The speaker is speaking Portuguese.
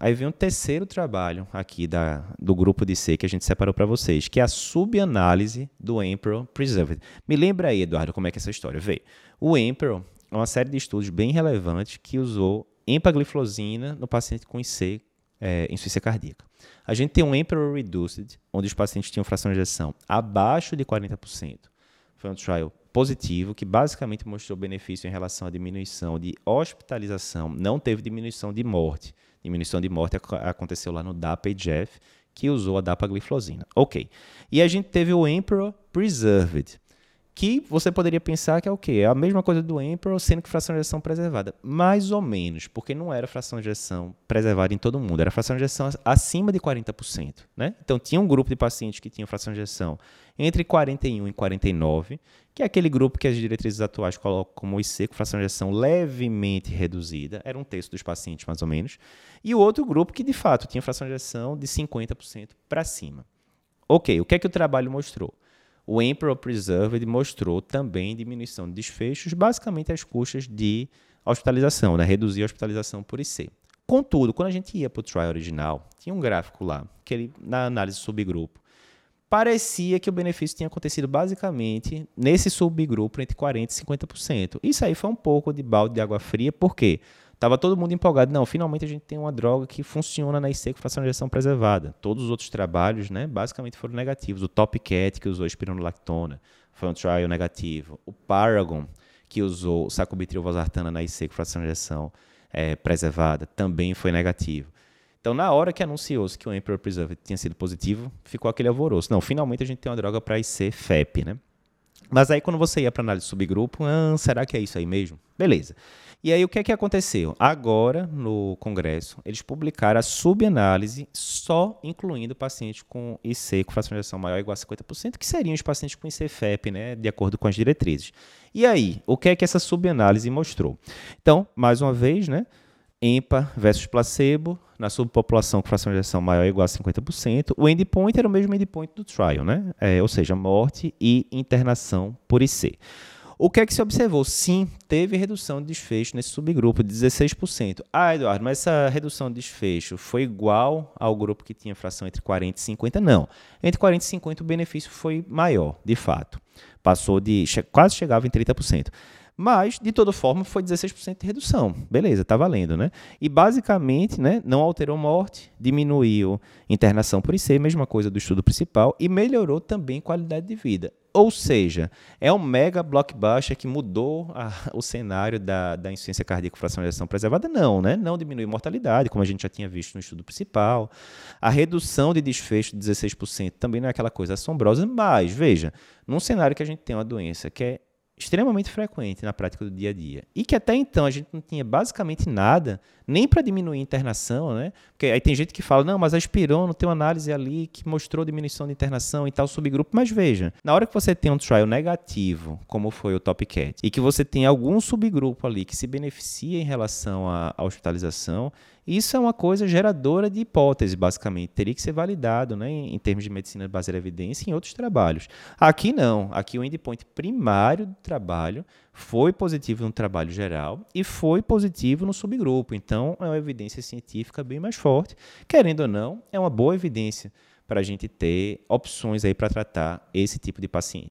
Aí vem um terceiro trabalho aqui da, do grupo de C que a gente separou para vocês, que é a subanálise do Emperor Preserved. Me lembra aí, Eduardo, como é que é essa história veio. O Emperor é uma série de estudos bem relevantes que usou empagliflozina no paciente com IC, é, insuficiência cardíaca. A gente tem um Emperor Reduced, onde os pacientes tinham fração de ejeção abaixo de 40%. Foi um trial positivo, que basicamente mostrou benefício em relação à diminuição de hospitalização, não teve diminuição de morte. Diminuição de morte aconteceu lá no DAPA-EGF, que usou a dapagliflozina. Ok. E a gente teve o Emperor Preserved, que você poderia pensar que é o quê? É a mesma coisa do Emperor, sendo que fração de ejeção preservada. Mais ou menos, porque não era fração de ejeção preservada em todo mundo, era fração de ejeção acima de 40%. Né? Então, tinha um grupo de pacientes que tinham fração de ejeção entre 41 e 49, que é aquele grupo que as diretrizes atuais colocam como IC, com fração de ejeção levemente reduzida, era um terço dos pacientes, mais ou menos, e o outro grupo que, de fato, tinha fração de ejeção de 50% para cima. Ok, o que é que o trabalho mostrou? O Emperor Preserved mostrou também diminuição de desfechos, basicamente as custas de hospitalização, né? reduzir a hospitalização por IC. Contudo, quando a gente ia para o trial original, tinha um gráfico lá, que ele, na análise subgrupo, parecia que o benefício tinha acontecido basicamente nesse subgrupo entre 40% e 50%. Isso aí foi um pouco de balde de água fria, por quê? Porque Tava todo mundo empolgado. Não, finalmente a gente tem uma droga que funciona na IC com fração de injeção preservada. Todos os outros trabalhos, né, basicamente foram negativos. O Top Cat, que usou espironolactona, foi um trial negativo. O Paragon, que usou sacubitril valsartana na IC com fração de injeção é, preservada, também foi negativo. Então, na hora que anunciou-se que o Emperor Preserve tinha sido positivo, ficou aquele alvoroço. Não, finalmente a gente tem uma droga para IC FEP, né? Mas aí, quando você ia para análise de subgrupo, ah, será que é isso aí mesmo? Beleza. E aí o que é que aconteceu? Agora, no Congresso, eles publicaram a subanálise só incluindo pacientes com IC com ejeção maior ou igual a 50%, que seriam os pacientes com IC-FEP, né, de acordo com as diretrizes. E aí, o que é que essa subanálise mostrou? Então, mais uma vez, né, EMPA versus placebo, na subpopulação com fração de ejeção maior ou igual a 50%, o endpoint era o mesmo endpoint do trial, né? É, ou seja, morte e internação por IC. O que é que se observou? Sim, teve redução de desfecho nesse subgrupo de 16%. Ah, Eduardo, mas essa redução de desfecho foi igual ao grupo que tinha fração entre 40 e 50? Não. Entre 40 e 50 o benefício foi maior, de fato. Passou de quase chegava em 30%. Mas, de toda forma, foi 16% de redução. Beleza, está valendo, né? E, basicamente, né, não alterou morte, diminuiu internação por IC, mesma coisa do estudo principal, e melhorou também qualidade de vida. Ou seja, é um mega blockbuster que mudou a, o cenário da, da insuficiência cardíaca com fração de ejeção preservada? Não, né? Não diminuiu mortalidade, como a gente já tinha visto no estudo principal. A redução de desfecho de 16% também não é aquela coisa assombrosa, mas, veja, num cenário que a gente tem uma doença que é extremamente frequente na prática do dia a dia. E que até então a gente não tinha basicamente nada, nem para diminuir a internação, né? Porque aí tem gente que fala, não, mas a Espirona tem uma análise ali que mostrou diminuição de internação em tal subgrupo. Mas veja, na hora que você tem um trial negativo, como foi o Top Cat, e que você tem algum subgrupo ali que se beneficia em relação à hospitalização, isso é uma coisa geradora de hipótese, basicamente. Teria que ser validado né, em, termos de medicina baseada em evidência em outros trabalhos. Aqui não. Aqui o endpoint primário do trabalho foi positivo no trabalho geral e foi positivo no subgrupo. Então, é uma evidência científica bem mais forte. Querendo ou não, é uma boa evidência para a gente ter opções aí para tratar esse tipo de paciente.